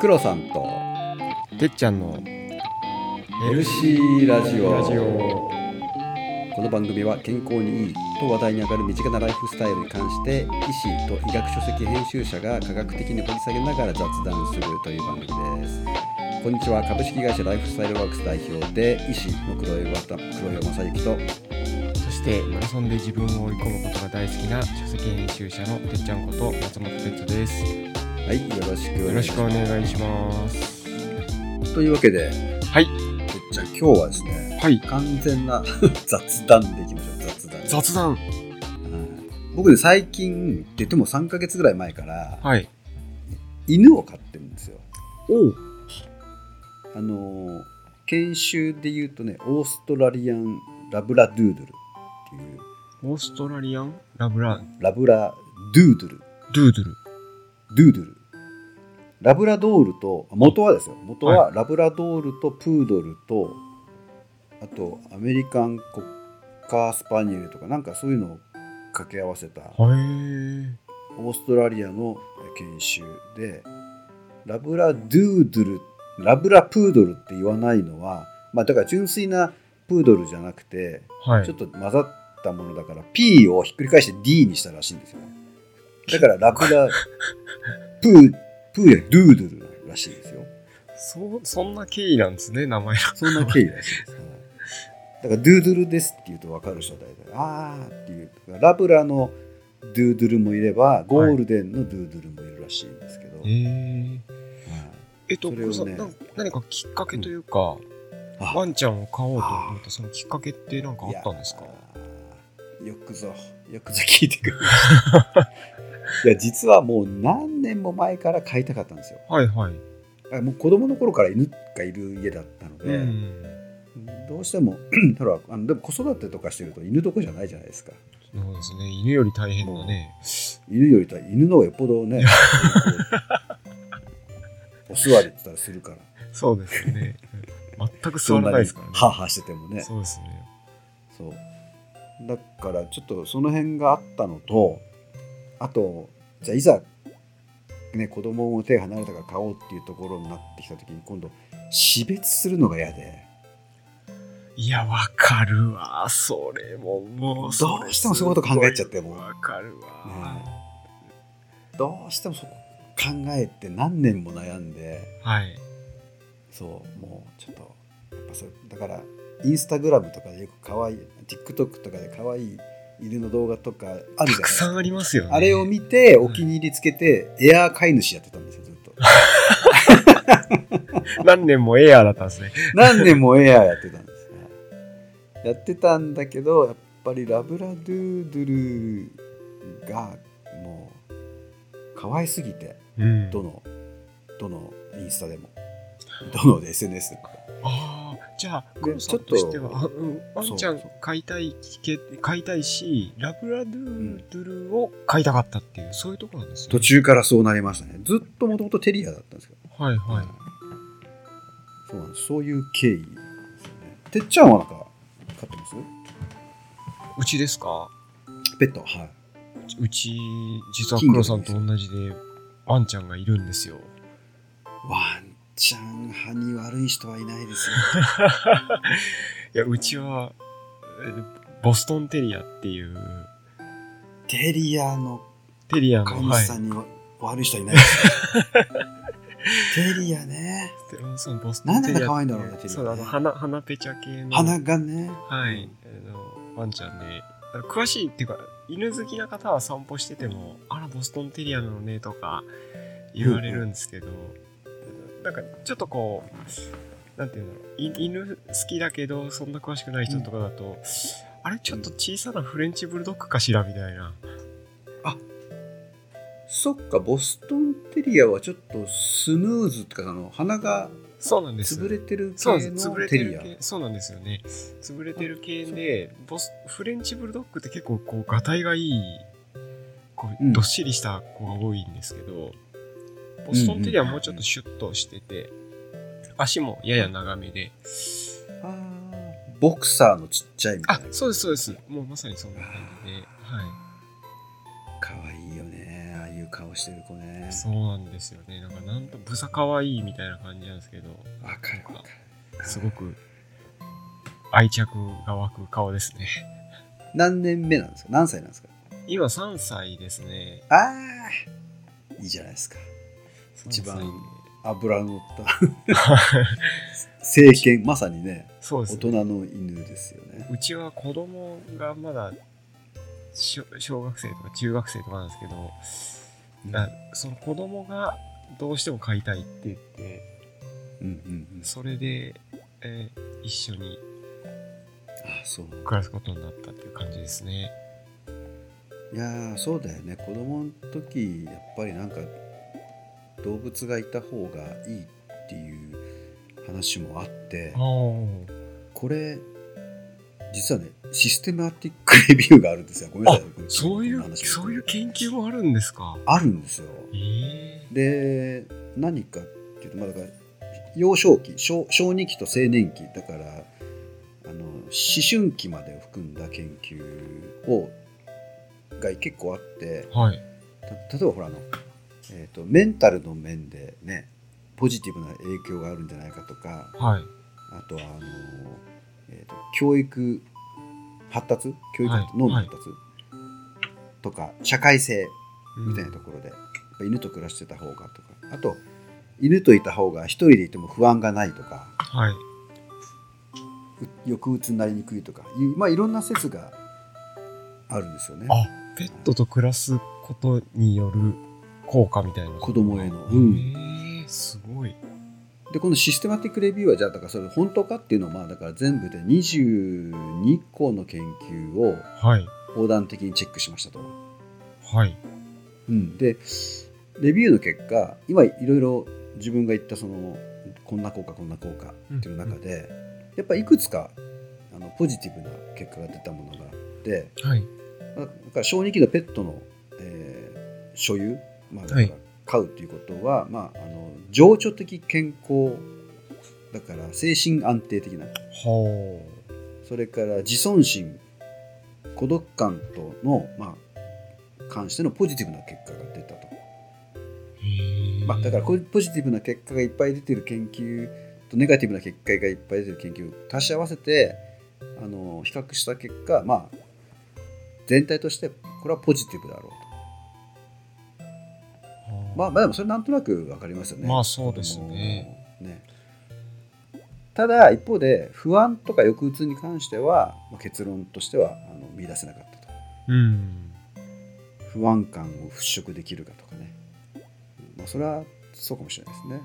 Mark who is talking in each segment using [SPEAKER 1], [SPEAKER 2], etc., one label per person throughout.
[SPEAKER 1] 黒さんと。
[SPEAKER 2] てっちゃんの
[SPEAKER 1] ヘルシーラジオ。
[SPEAKER 2] ラジオ。
[SPEAKER 1] この番組は健康にいいと話題に上がる身近なライフスタイルに関して医師と医学書籍編集者が科学的に掘り下げながら雑談するという番組です。こんにちは。株式会社ライフスタイルワークス代表で医師の黒岩田黒岩正幸と
[SPEAKER 2] そしてマラソンで自分を追い込むことが大好きな書籍編集者のてっちゃんこと松本哲です
[SPEAKER 1] はいよろしく
[SPEAKER 2] よろしくお願いします。
[SPEAKER 1] すというわけで
[SPEAKER 2] はい。
[SPEAKER 1] じゃあ今日はですね
[SPEAKER 2] はい。
[SPEAKER 1] 完全な 雑談でいきましょう雑談。
[SPEAKER 2] 雑談。
[SPEAKER 1] はい。僕ね最近って言っても3ヶ月ぐらい前から
[SPEAKER 2] はい。
[SPEAKER 1] 犬を飼ってるんですよ。
[SPEAKER 2] おう。
[SPEAKER 1] あのー研修で言うとねオーストラリアンラブラドゥードゥルっていう
[SPEAKER 2] オーストラリアンラブラ
[SPEAKER 1] ラブラドゥードゥル。
[SPEAKER 2] ドゥードゥル
[SPEAKER 1] ドゥードゥル。ラブラドールと元はですよ。元はラブラドールとプードルとあとアメリカンコッカースパニエルとかなんかそういうのを掛け合わせた
[SPEAKER 2] はい
[SPEAKER 1] オーストラリアの研修でラブラドゥードゥルラブラプードルって言わないのはまあだから純粋なプードルじゃなくて
[SPEAKER 2] はい。
[SPEAKER 1] ちょっと混ざったものだから P をひっくり返して D にしたらしいんですよねだからラブラプープーやドゥードゥルらしいですよ。
[SPEAKER 2] そそんな経緯なんですね名前が。
[SPEAKER 1] そんな経緯らしいです、はいだからドゥードゥルですって言うと分かる人は大体あーっていうラブラのドゥードゥルもいればゴールデンのドゥードゥルもいるらしいんですけど、
[SPEAKER 2] えー、
[SPEAKER 1] はい。
[SPEAKER 2] えっと
[SPEAKER 1] ね。
[SPEAKER 2] 何かきっかけというか、
[SPEAKER 1] あ。
[SPEAKER 2] ワンちゃんを飼おうと思ったそのきっかけって何かあったんですか？
[SPEAKER 1] よくぞ。よくぞ聞いてくれ いや実はもう何年も前から飼いたかったんですよ。
[SPEAKER 2] はいはい、
[SPEAKER 1] あもう子供の頃から犬がいる家だったので、
[SPEAKER 2] うん。
[SPEAKER 1] どうしても ほらあのでも子育てとかしてると犬どこじゃないじゃないですか。
[SPEAKER 2] そうですね。犬より大変だね。
[SPEAKER 1] 犬よりとは犬の方がよっぽどね お座りって言ったらするから。
[SPEAKER 2] そうですね。全く座らないですからね。
[SPEAKER 1] ハーハーしててもね。
[SPEAKER 2] そうですね。
[SPEAKER 1] そう。だからちょっとその辺があったのとあとじゃあいざね子供も手が離れたから買おうっていうところになってきた時に今度死別するのが嫌で。
[SPEAKER 2] いやわかるわ。それももう
[SPEAKER 1] どうしてもそういうこと考えちゃっても。う
[SPEAKER 2] わかるわ、
[SPEAKER 1] どうしてもそこ考えて何年も悩んで。
[SPEAKER 2] はい。
[SPEAKER 1] そうもうちょっとやっぱそれだからインスタグラムとかでよく可愛い TikTok とかで可愛い犬の動画とかあるじゃない？
[SPEAKER 2] たくさんありますよね。
[SPEAKER 1] あれを見てお気に入りつけて、エアー飼い主やってたんですよずっと。
[SPEAKER 2] 何年もエアーだったんですね。
[SPEAKER 1] 何年もエアーやってたんですよやってたんだけどやっぱりラブラドゥードゥルがもう可愛すぎて
[SPEAKER 2] うん。
[SPEAKER 1] どのどのインスタでも。どの SNS でも
[SPEAKER 2] じゃあ
[SPEAKER 1] で
[SPEAKER 2] 黒さんとしてはあうんワンちゃん飼いたいけ飼いたいしラブラドゥードゥルを飼いたかったっていうそういうところなんですね。
[SPEAKER 1] 途中からそうなりましたね。ずっともともとテリアだったんですけど。
[SPEAKER 2] はいはい。
[SPEAKER 1] そうなんです。そういう経緯ですよね。てっちゃんはなんか飼ってます？
[SPEAKER 2] うちですか？
[SPEAKER 1] ペットはい。う
[SPEAKER 2] ち実は黒さんと同じでワンちゃんがいるんですよ。
[SPEAKER 1] ワンちゃん歯に悪い人はいないですよ。
[SPEAKER 2] いやうちはえボストンテリアっていう。
[SPEAKER 1] テリアの
[SPEAKER 2] テリアの
[SPEAKER 1] 飼さんに悪い人はいないですよ、テリアね。
[SPEAKER 2] でそのボスト
[SPEAKER 1] なんで
[SPEAKER 2] ンテリア
[SPEAKER 1] 可愛いんだろうねテリアね。
[SPEAKER 2] そうあの鼻鼻ペチャ系の。
[SPEAKER 1] 鼻がね。
[SPEAKER 2] はい。あのワンちゃんで。あの詳しいっていうか犬好きな方は散歩しててもあらボストンテリアなのねとか言われるんですけど、なんかちょっとこうなんていうんだろうい犬好きだけどそんな詳しくない人とかだと、あれちょっと小さなフレンチブルドッグかしらみたいな。
[SPEAKER 1] そっかボストンテリアはちょっとスムーズっていうかあの鼻が
[SPEAKER 2] そうなんです。
[SPEAKER 1] 潰れてる系のテリア
[SPEAKER 2] てる系そうなんですよね。潰れてる系でボスフレンチブルドッグって結構こうがたいがいいこう
[SPEAKER 1] うん。
[SPEAKER 2] どっしりした子が多いんですけど、ボストンテリアはもうちょっとシュッとしてて、足もやや長めで。
[SPEAKER 1] ボクサーのちっちゃいみたいな。
[SPEAKER 2] あそうですそうです。もうまさにそんな感じで。はい。
[SPEAKER 1] 可愛いよねああいう顔してる子ね。
[SPEAKER 2] そうなんですよね。なんかなんとブサ可愛いみたいな感じなんですけど。
[SPEAKER 1] わかるわかる。
[SPEAKER 2] すごく愛着が湧く顔ですね。
[SPEAKER 1] 何年目なんですか？何歳なんですか？
[SPEAKER 2] 今3歳ですね。
[SPEAKER 1] ああいいじゃないですか一番
[SPEAKER 2] 3歳で
[SPEAKER 1] 油の乗った。政権まさにね
[SPEAKER 2] そうですね。
[SPEAKER 1] 大人の犬ですよね。
[SPEAKER 2] うちは子供がまだ小小学生とか中学生とかなんですけど、だその子供がどうしても飼いたいって言って
[SPEAKER 1] うんうんうん。
[SPEAKER 2] それで、えー一緒に暮らすことになったっていう感じですね。
[SPEAKER 1] いやーそうだよね。子供の時やっぱりなんか動物がいた方がいいっていう話もあって
[SPEAKER 2] あ
[SPEAKER 1] これ実はねシステマティックレビューがあるんですよ。ごめんなさい
[SPEAKER 2] そういうそういう研究もあるんですか？
[SPEAKER 1] あるんですよ。
[SPEAKER 2] ええ
[SPEAKER 1] で何かっていうとまあだから幼少期小小児期と青年期。だからあの思春期までを含んだ研究をが結構あって
[SPEAKER 2] はい。
[SPEAKER 1] た例えばほらあの、えー、とメンタルの面でねポジティブな影響があるんじゃないかとか
[SPEAKER 2] はい。
[SPEAKER 1] あとはあの、えー、と教育発達？教育
[SPEAKER 2] はい
[SPEAKER 1] 脳の発達、とか社会性みたいなところで、やっぱ犬と暮らしてた方がとかあと犬といた方が一人でいても不安がないとか
[SPEAKER 2] はい。
[SPEAKER 1] う抑うつになりにくいとかいうまあいろんな説があるんですよね。
[SPEAKER 2] あ、ペットと暮らすことによる効果みたいな。
[SPEAKER 1] 子供への。
[SPEAKER 2] へ
[SPEAKER 1] うん
[SPEAKER 2] えすごい。
[SPEAKER 1] でこのシステマティックレビューはじゃあだからそれ本当かっていうのはまあだから全部で22個の研究を
[SPEAKER 2] はい。
[SPEAKER 1] 横断的にチェックしましたと。
[SPEAKER 2] はい。
[SPEAKER 1] うん、でレビューの結果今いろいろ自分が言ったそのこんな効果こんな効果っていう中で、やっぱいくつかあのポジティブな結果が出たものがあって、
[SPEAKER 2] はい。
[SPEAKER 1] まあ、だから小児期のペットの、えー所有、まあ、だから
[SPEAKER 2] はい
[SPEAKER 1] 飼うっていうことは、まあ、あの情緒的健康だから精神安定的な
[SPEAKER 2] ほ
[SPEAKER 1] それから自尊心孤独感との、まあ、関してのポジティブな結果が出たと。まあ、だからポジティブな結果がいっぱい出てる研究とネガティブな結果がいっぱい出てる研究を足し合わせてあの比較した結果、まあ、全体としてこれはポジティブだろうと。
[SPEAKER 2] はあ
[SPEAKER 1] まあ、まあでもそれなんとなく分かりますよね。
[SPEAKER 2] まあそうですね
[SPEAKER 1] ねただ一方で不安とか抑うつに関してはまあ結論としてはあの見出せなかったと。
[SPEAKER 2] うん。
[SPEAKER 1] 不安感を払拭できるかとかね。まあ、それはそうかもしれないですね。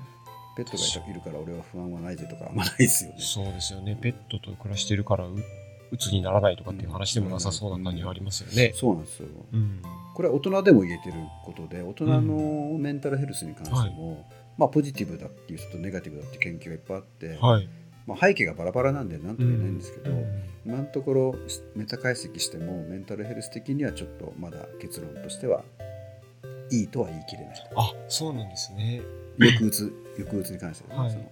[SPEAKER 1] ペットがいるから俺は不安はないぜとかあんまないですよね。
[SPEAKER 2] そうですよね。ペットと暮らしてるからう、うつにならないとかっていう話でもなさそうな感じはありますよね。
[SPEAKER 1] そうなんですよ。
[SPEAKER 2] うん。
[SPEAKER 1] これは大人でも言えてることで大人のメンタルヘルスに関しても、まあ、ポジティブだっていう人とネガティブだっていう研究がいっぱいあって、
[SPEAKER 2] はい。
[SPEAKER 1] まあ、背景がバラバラなんで何とも言えないんですけど、
[SPEAKER 2] うん
[SPEAKER 1] 今のところメタ解析してもメンタルヘルス的にはちょっとまだ結論としてはいいとは言い切れない
[SPEAKER 2] あ、そうなんですね。
[SPEAKER 1] 抑うつ抑うつに関してはね、
[SPEAKER 2] はい
[SPEAKER 1] その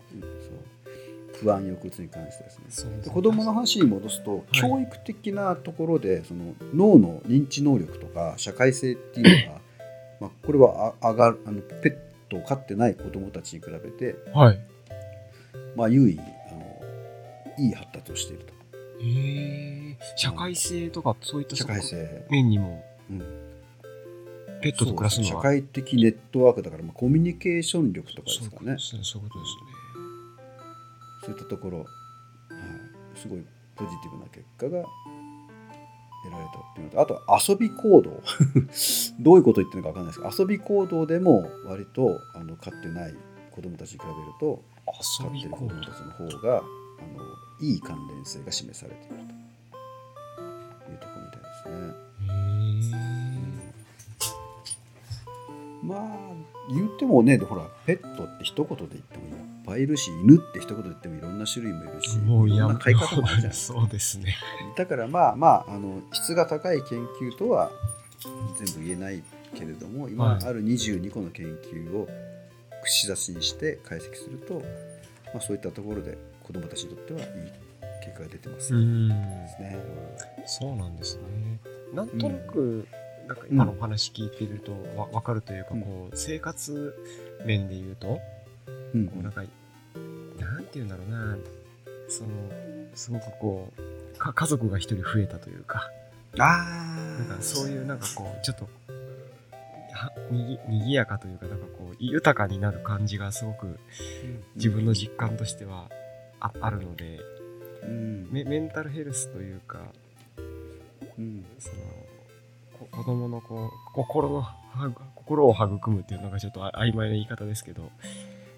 [SPEAKER 1] 不安抑うつに関してですね。
[SPEAKER 2] ですね。
[SPEAKER 1] で子供の話に戻すと、
[SPEAKER 2] い。
[SPEAKER 1] 教育的なところでその脳の認知能力とか社会性っていうのが、まあ、これはあ上がるあのペットを飼ってない子供たちに比べて、
[SPEAKER 2] はい。
[SPEAKER 1] まあ、優位あのいい発達をしていると。
[SPEAKER 2] へえ。社会性とかそういった
[SPEAKER 1] 社会性、
[SPEAKER 2] 面にも
[SPEAKER 1] うん、
[SPEAKER 2] ペットと暮らすのは。
[SPEAKER 1] 社会的ネットワークだから、まあ、コミュニケーション力とかですかね。
[SPEAKER 2] そういうことですね。
[SPEAKER 1] そういったところ、はい、すごいポジティブな結果が得られたっていうのとあと遊び行動。どういうこと言ってるのか分かんないですけど遊び行動でも割とあの飼ってない子供たちに比べると飼
[SPEAKER 2] 遊
[SPEAKER 1] ってる子
[SPEAKER 2] び行動
[SPEAKER 1] 供たちの方があのいい関連性が示されているというところみたいですね。
[SPEAKER 2] へ
[SPEAKER 1] まあ言ってもねほらペットって一言で言ってもぱいいるし犬って一言で言ってもいろんな種類もいるし
[SPEAKER 2] え。もうや
[SPEAKER 1] いろんな飼い方もあるじゃない。
[SPEAKER 2] そうですね。
[SPEAKER 1] だからまあまああの質が高い研究とは全部言えないけれども今
[SPEAKER 2] はい
[SPEAKER 1] ある22個の研究を串刺しにして解析すると、まあ、そういったところで子どもたちにとってはいい結果が出てます、ね。
[SPEAKER 2] そうなんですね。なんとなくなんか今のお話聞いてるとわ分かるというか、
[SPEAKER 1] うん
[SPEAKER 2] こう生活面で言うと、
[SPEAKER 1] うん。
[SPEAKER 2] こうなんかなんて言うんだろうな。そのすごくこうか家族が一人増えたというか。
[SPEAKER 1] あ
[SPEAKER 2] なんかそういうなんかこうちょっとはにぎにぎやかというかなんかこう豊かになる感じがすごく自分の実感としてはああるので。
[SPEAKER 1] うん。
[SPEAKER 2] メメンタルヘルスというか
[SPEAKER 1] うん。
[SPEAKER 2] そのこ子供のこう心のは心を育むっていうのがちょっとあ曖昧な言い方ですけど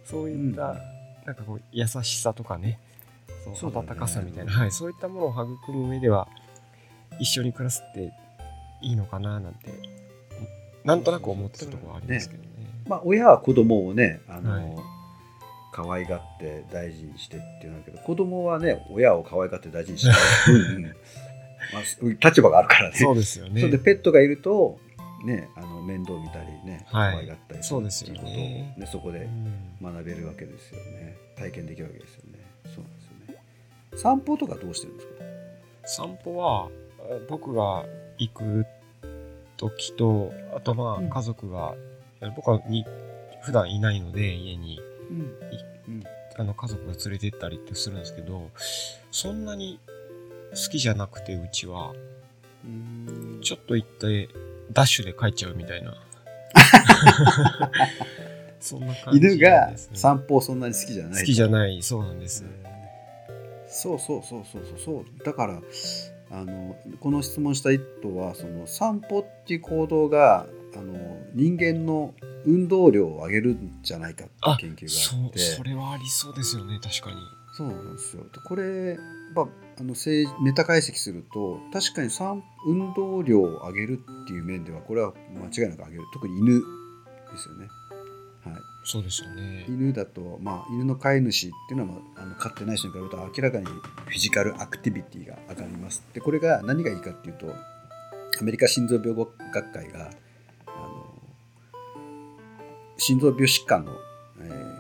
[SPEAKER 2] そういった、
[SPEAKER 1] うん。
[SPEAKER 2] なんかこう優しさとかね。そう温かさみたいな、はい、そういったものを育む上では一緒に暮らすっていいのかななんてなんとなく思ってるところはありますけどね。
[SPEAKER 1] まあ親は子供をねあの、
[SPEAKER 2] はい。
[SPEAKER 1] 可愛がって大事にしてっていうのだけど子供はね親を可愛がって大事にしない、うんうん。まあ、立場があるからね。
[SPEAKER 2] そうですよね。
[SPEAKER 1] それでペットがいるとねあの面倒見たりね可
[SPEAKER 2] はい。
[SPEAKER 1] 愛がったり
[SPEAKER 2] そうですよね。
[SPEAKER 1] っていうことをねそこで
[SPEAKER 2] うん。
[SPEAKER 1] 学べるわけですよね。体験できるわけですよね。そうなんですよね。散歩とかどうしてるんですか？
[SPEAKER 2] 散歩はあ僕が行く時とあとま
[SPEAKER 1] うん。
[SPEAKER 2] あ家族が、僕はに普段いないので家に。
[SPEAKER 1] うん。うん
[SPEAKER 2] あの家族が連れて行ったりってするんですけどそんなに好きじゃなくてうちは。
[SPEAKER 1] うん。
[SPEAKER 2] ちょっと行ってダッシュで帰っちゃうみたいな。そんな感じ
[SPEAKER 1] 犬が散歩をそんなに好きじゃない。
[SPEAKER 2] 好きじゃない。そうなんです、
[SPEAKER 1] そうそうそうそうそうそう。だからあのこの質問した一頭はその散歩っていう行動があの人間の運動量を上げるんじゃないかっていう研究があって。
[SPEAKER 2] それはありそうですよね確かに。
[SPEAKER 1] そうなんですよ。でこれ、まあ、あの正メタ解析すると確かに散運動量を上げるっていう面ではこれは間違いなく上げる特に犬ですよね。はい、
[SPEAKER 2] そうですよね
[SPEAKER 1] 犬だと、まあ、犬の飼い主っていうのは、まあ、あの飼ってない人に比べると明らかにフィジカルアクティビティが上がります。でこれが何がいいかっていうとアメリカ心臓病学会があの心臓病疾患の,、えー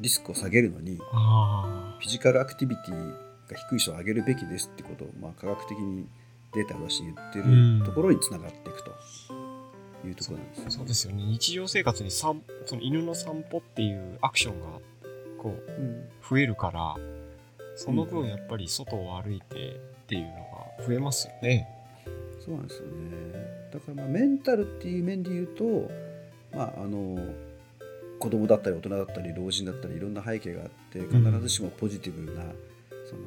[SPEAKER 1] リスクを下げるのに
[SPEAKER 2] あ
[SPEAKER 1] フィジカルアクティビティが低い人を上げるべきですってことを、まあ、科学的にデータを出して言って
[SPEAKER 2] うん。
[SPEAKER 1] るところにつながっていくと。いうところなんです。よ
[SPEAKER 2] あそうですよね。日常生活に散その犬の散歩っていうアクションがこう
[SPEAKER 1] うん。
[SPEAKER 2] 増えるからその分やっぱり外を歩いてっていうのが増えますよね。
[SPEAKER 1] そうなんですよね。だからまあメンタルっていう面で言うと、まあ、あの子供だったり大人だったり老人だったりいろんな背景があって必ずしもポジティブな、その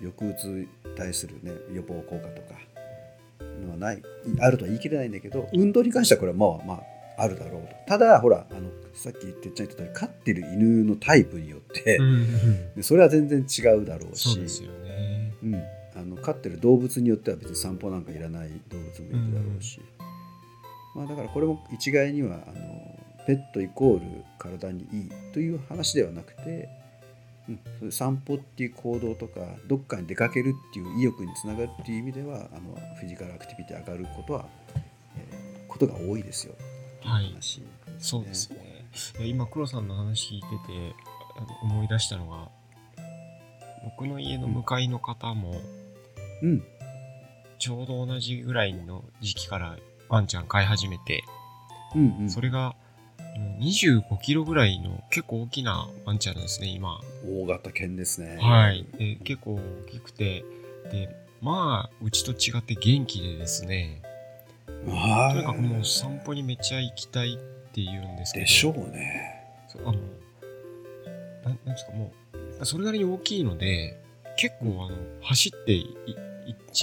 [SPEAKER 1] 抑うつに対する、ね、予防効果とかのはないあるとは言い切れないんだけど運動に関してはこれはまあまああるだろうと。ただほらあのさっきてっちゃん言った通り飼ってる犬のタイプによって、でそれは全然違うだろうし。
[SPEAKER 2] そうですよね。
[SPEAKER 1] うん、あの飼ってる動物によっては別に散歩なんかいらない動物もいるだろうし、まあ、だからこれも一概にはあのペットイコール体にいいという話ではなくて、うん、散歩っていう行動とかどっかに出かけるっていう意欲につながるっていう意味ではあのフィジカルアクティビティ上がることは、えーことが多いですよ。
[SPEAKER 2] はい。
[SPEAKER 1] 話、
[SPEAKER 2] そうですね。今黒さんの話聞いてて思い出したのが僕の家の向かいの方も
[SPEAKER 1] うん。
[SPEAKER 2] ちょうど同じぐらいの時期からワンちゃん飼い始めて
[SPEAKER 1] うんうん。
[SPEAKER 2] それがうん25キロぐらいの結構大きなワンちゃんなんですね今。
[SPEAKER 1] 大型犬ですね。
[SPEAKER 2] はい。で結構大きくて。でまあうちと違って元気でですね。
[SPEAKER 1] は
[SPEAKER 2] とにかくもう散歩にめっちゃ行きたいって言うんですけど。
[SPEAKER 1] でしょうね。
[SPEAKER 2] そうあのなんなんですかもうそれなりに大きいので結構あの走っていい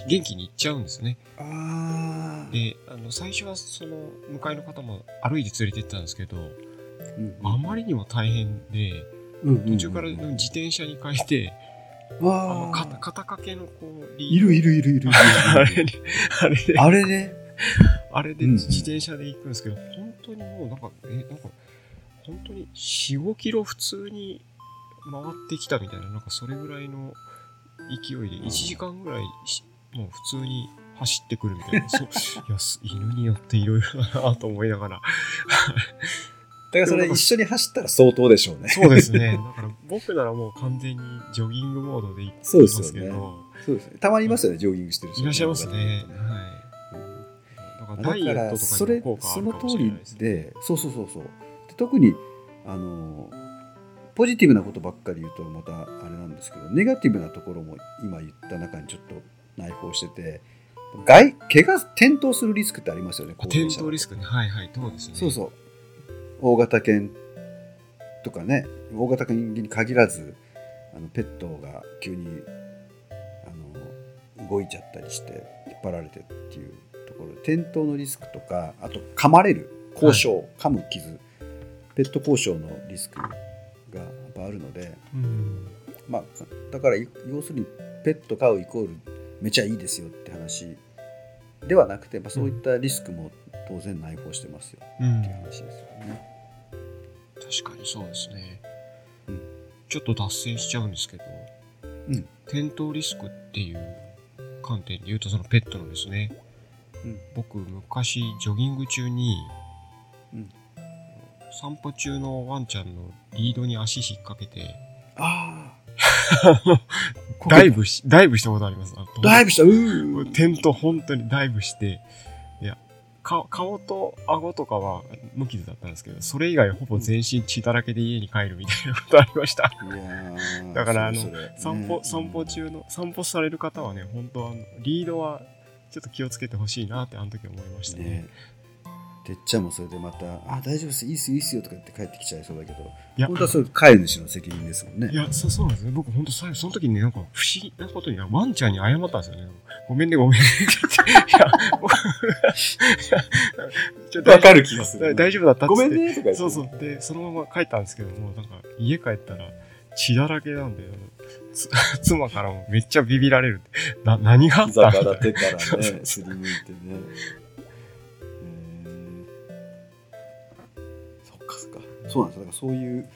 [SPEAKER 2] 元気に行っちゃうんですね。
[SPEAKER 1] ああ
[SPEAKER 2] であの最初はその向かいの方も歩いて連れて行ったんですけど
[SPEAKER 1] うん
[SPEAKER 2] あまりにも大変で途中から自転車に変えて
[SPEAKER 1] わ
[SPEAKER 2] 肩肩掛けのこうリ
[SPEAKER 1] いるいるいるいる。
[SPEAKER 2] あれであれで
[SPEAKER 1] あれね。
[SPEAKER 2] あれで
[SPEAKER 1] うんうん。
[SPEAKER 2] 自転車で行くんですけど、本当にもうなんか、え、なんか、本当に4、5キロ普通に回ってきたみたいな、なんかそれぐらいの勢いで、1時間ぐらいしもう普通に走ってくるみたいな、そう。いやす犬によっていろいろだなと思いながら、
[SPEAKER 1] だからそれ一緒に走ったら相当でしょうね。
[SPEAKER 2] そうですね、だから僕ならもう完全にジョギングモードで行って
[SPEAKER 1] そうで
[SPEAKER 2] ますすけ
[SPEAKER 1] よね。
[SPEAKER 2] ど、
[SPEAKER 1] そうですね。たまにいますよねジョギングしてる人。
[SPEAKER 2] いらっしゃいますね。
[SPEAKER 1] うん
[SPEAKER 2] はい。だからダイエットとか
[SPEAKER 1] それ
[SPEAKER 2] にも効果あ
[SPEAKER 1] その
[SPEAKER 2] るかもし
[SPEAKER 1] 通り
[SPEAKER 2] れないですね。
[SPEAKER 1] でそうそうそうそう。で特にあのポジティブなことばっかり言うとまたあれなんですけどネガティブなところも今言った中にちょっと内包してて外怪我転倒するリスクってありますよね高
[SPEAKER 2] 転倒リスクね。はいはい、そうですね。
[SPEAKER 1] そうそう。大型犬とかね大型犬に限らずあのペットが急にあの動いちゃったりして引っ張られてっていうところ。で転倒のリスクとかあと噛まれる交渉、噛む傷。ペット交渉のリスクがやっぱあるので、
[SPEAKER 2] うん。
[SPEAKER 1] まあ、だからい要するにペット飼うイコールめちゃいいですよって話ではなくて、まあ、そういったリスクも当然内包してますよ
[SPEAKER 2] うん。
[SPEAKER 1] っていう話ですよね。
[SPEAKER 2] 確かにそうですね、
[SPEAKER 1] うん。
[SPEAKER 2] ちょっと脱線しちゃうんですけど、
[SPEAKER 1] うん。
[SPEAKER 2] 転倒リスクっていう観点で言うとそのペットのですね。
[SPEAKER 1] うん。
[SPEAKER 2] 僕昔ジョギング中に、
[SPEAKER 1] うん
[SPEAKER 2] 散歩中のワンちゃんのリードに足引っ掛けて
[SPEAKER 1] ああ
[SPEAKER 2] ダイブしダイブしたことあります？
[SPEAKER 1] ダイブした。うー。
[SPEAKER 2] テント本当にダイブして、いや、か顔と顎とかは無傷だったんですけど、それ以外ほぼ全身血だらけで家に帰るみたいなことありました。だからあの散歩、
[SPEAKER 1] ね
[SPEAKER 2] 散歩中の、散歩される方はね、本当あの、リードはちょっと気をつけてほしいなってあの時思いましたね。
[SPEAKER 1] ねてっちゃんもそれでまた「あ大丈夫ですいいっすよいいっすよ」とか言って帰ってきちゃいそうだけど
[SPEAKER 2] いや
[SPEAKER 1] 本当はそれ飼い主の責任ですもんね
[SPEAKER 2] いや、そそうなんですね。僕本当最後、その時にね、なんか不思議なことに、ワンちゃんに謝ったんですよね。ごめんね、ごめんね。いや、
[SPEAKER 1] わかる気がする
[SPEAKER 2] 大丈夫だったっつって
[SPEAKER 1] ごめんねとか言って
[SPEAKER 2] そうそう。で、そのまま帰ったんですけども、なんか家帰ったら血だらけなんで、つ 妻からもめっちゃビビられる。な、何があった
[SPEAKER 1] 膝か
[SPEAKER 2] みたいな
[SPEAKER 1] ら手からねすりむいてねそうなんですよ。だからそういう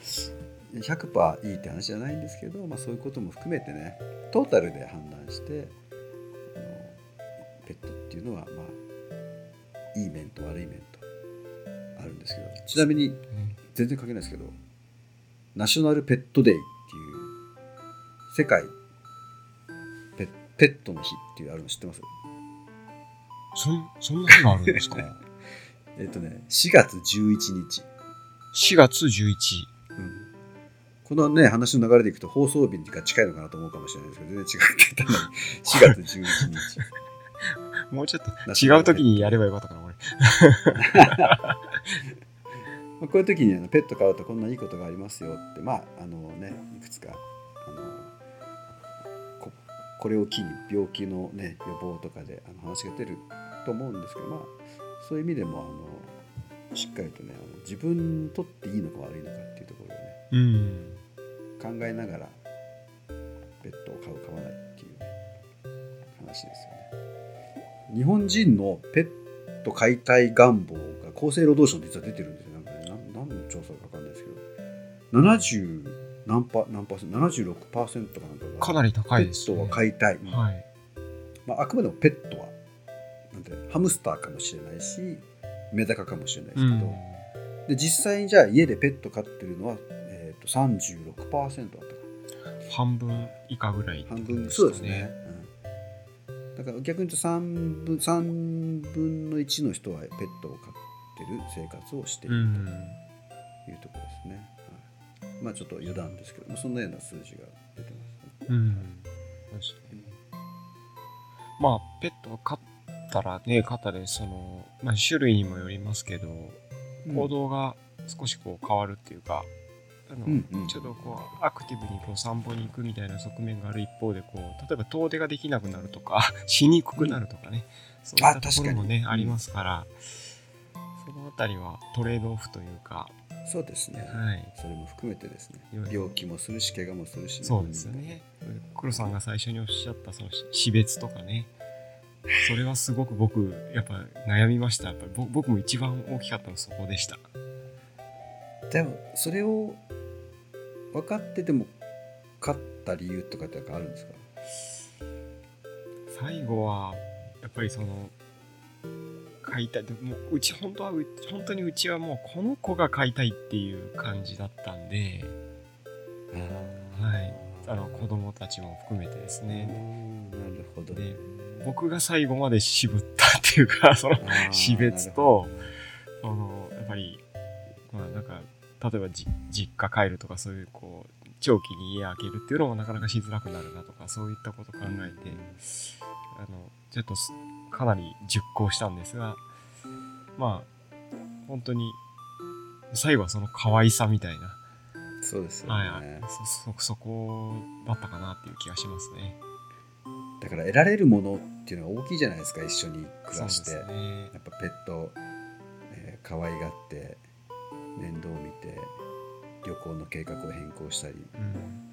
[SPEAKER 1] 100%いいって話じゃないんですけど、まあ、そういうことも含めてねトータルで判断してあのペットっていうのはまあいい面と悪い面とあるんですけどちなみに全然関係ないですけどナショナルペットデイっていう世界ペペットの日っていうあるの知ってます？
[SPEAKER 2] そん、そんな日があるんですか？
[SPEAKER 1] えっとね4月11日、
[SPEAKER 2] ?4 月11。
[SPEAKER 1] うんこのね話の流れでいくと放送日が近いのかなと思うかもしれないですけど全然違ってたのに4月11日
[SPEAKER 2] もうちょっと違う時にやればよかったかな、これ。
[SPEAKER 1] まあ、こういう時にあのペット飼うとこんないいことがありますよってまああのねいくつかあのここれを機に病気の、ね、予防とかであの話が出ると思うんですけどまあそういう意味でもあのしっかりとねあの自分にとっていいのか悪いのかっていうところをね
[SPEAKER 2] うん。
[SPEAKER 1] 考えながらペットを飼う飼わないっていう話ですよね日本人のペット飼いたい願望が厚生労働省で実は出てるんですよなんかねなん何の調査か分かんないですけど70何パ何パーセント76%かなんかが
[SPEAKER 2] かなり高いです、
[SPEAKER 1] ペットは飼いたい、
[SPEAKER 2] はい。
[SPEAKER 1] まあ、あくまでもペットはなんてハムスターかもしれないしメダカかもしれないですけど、で実際にじゃあ家でペット飼ってるのは、えー、と36%だったかな。
[SPEAKER 2] 半分以下ぐらいって
[SPEAKER 1] 半分そうですね、うん、だから逆に言うと3分 ,3 分の1の人はペットを飼ってる生活をしている
[SPEAKER 2] うん。
[SPEAKER 1] というところですね、はい、まあちょっと余談ですけどもそんなような数字が出てます、ね、
[SPEAKER 2] うん。そうですねまあ、ペットを飼ったらね、飼ったで、その、まあ、種類にもよりますけど、行動が少しこう変わるっていうか、あの
[SPEAKER 1] うんうん。
[SPEAKER 2] ちょっとこうアクティブにこう散歩に行くみたいな側面がある一方でこう例えば遠出ができなくなるとかしにくくなるとかね、そういったところもねありますからそのあたりはトレードオフというか、
[SPEAKER 1] そうですね、
[SPEAKER 2] はい、
[SPEAKER 1] それも含めてですね。病気もするし怪我もするし。ね、
[SPEAKER 2] そうですよね。黒さんが最初におっしゃったその死別とかねそれはすごく僕やっぱ悩みました。やっぱ僕も一番大きかったのはそこでした。
[SPEAKER 1] でもそれを分かってても勝った理由とかってあるんですか？
[SPEAKER 2] 最後はやっぱりその買いたい。でもううち本当はう本当にうちはもうこの子が買いたいっていう感じだったんで、はい、あの子供たちも含めてですね。
[SPEAKER 1] なるほど。
[SPEAKER 2] で僕が最後まで渋ったっっていうか、その、死別と、その、やっぱり、まあなんか、例えばじ実家帰るとかそういうこう、長期に家開けるっていうのもなかなかしづらくなるなとか、そういったことを考えて、あの、ちょっとすかなり熟考したんですが、まあ、本当に、最後はその可愛さみたいな、
[SPEAKER 1] そうですよね、
[SPEAKER 2] はいはい、そ、そ、そこだったかなっていう気がしますね。
[SPEAKER 1] だから得られるものっていうのが大きいじゃないですか一緒に暮らして、
[SPEAKER 2] ね。
[SPEAKER 1] やっぱペット、えー可愛がって面倒見て旅行の計画を変更したり
[SPEAKER 2] うん。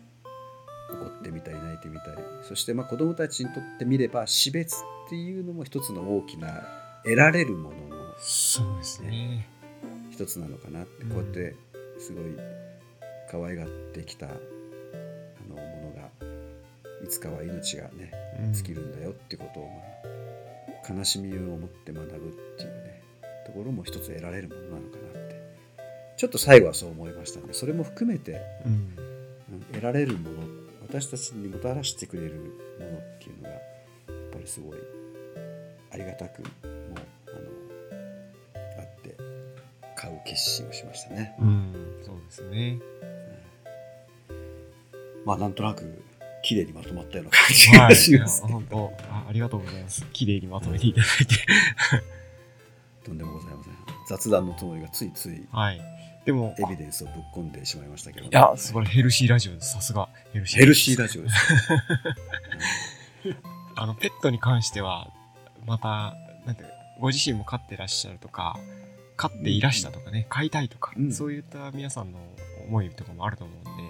[SPEAKER 1] 怒ってみたり泣いてみたりそしてまあ子どもたちにとってみれば死別っていうのも一つの大きな得られるものの
[SPEAKER 2] そうですね。
[SPEAKER 1] 一つなのかなって
[SPEAKER 2] うん
[SPEAKER 1] こうやってすごい可愛がってきたあのものがいつかは命がね
[SPEAKER 2] うん
[SPEAKER 1] 尽きるんだよってことを、まあ、悲しみを持って学ぶっていうねところも一つ得られるものなのかなってちょっと最後はそう思いましたのでそれも含めて
[SPEAKER 2] うん。
[SPEAKER 1] うん得られるもの私たちにもたらしてくれるものっていうのがやっぱりすごいありがたくもうあのあって買う決心をしましたね。
[SPEAKER 2] うん、そうですね。
[SPEAKER 1] まあなんとなく綺麗にまとまったような感じがします、ね
[SPEAKER 2] 本当あ、ありがとうございます。綺麗にまとめていただいて。
[SPEAKER 1] とんでもございません。雑談のつもりがついつい
[SPEAKER 2] はい。でも、
[SPEAKER 1] エビデンスをぶっ込んでしまいましたけど、
[SPEAKER 2] いや、すごいヘルシーラジオです。さすがヘルシー。
[SPEAKER 1] ヘルシーラジオです。
[SPEAKER 2] あの、ペットに関しては、また、なんて、ご自身も飼ってらっしゃるとか、飼っていらしたとかね、飼いたいとか、
[SPEAKER 1] うん
[SPEAKER 2] そういった皆さんの思いとかもあると思うんで、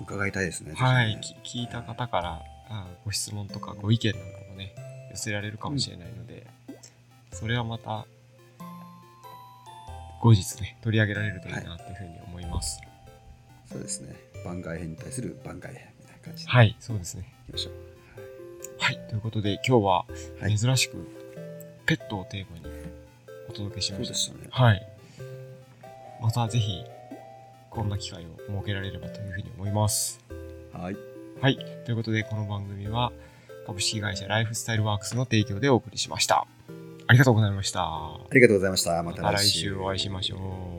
[SPEAKER 1] 伺いたいですね。
[SPEAKER 2] はい、
[SPEAKER 1] ね
[SPEAKER 2] き聞いた方からあご質問とかご意見なんかもね、寄せられるかもしれないので、それはまた、後日ね、取り上げられるといいなというふうに思います。
[SPEAKER 1] そうですね。番外編に対する番外編みたいな感じでい
[SPEAKER 2] はい、そうですね。
[SPEAKER 1] きましょう。
[SPEAKER 2] はい、ということで今日は
[SPEAKER 1] はい
[SPEAKER 2] 珍しくペットをテーマにお届けしました。
[SPEAKER 1] そうでしたね。
[SPEAKER 2] はい。またぜひ、こんな機会を設けられればというふうに思います。
[SPEAKER 1] はい。
[SPEAKER 2] はい。ということで、この番組は、株式会社ライフスタイルワークスの提供でお送りしました。ありがとうございました。
[SPEAKER 1] ありがとうございました。ま
[SPEAKER 2] また来週お会いしましょう。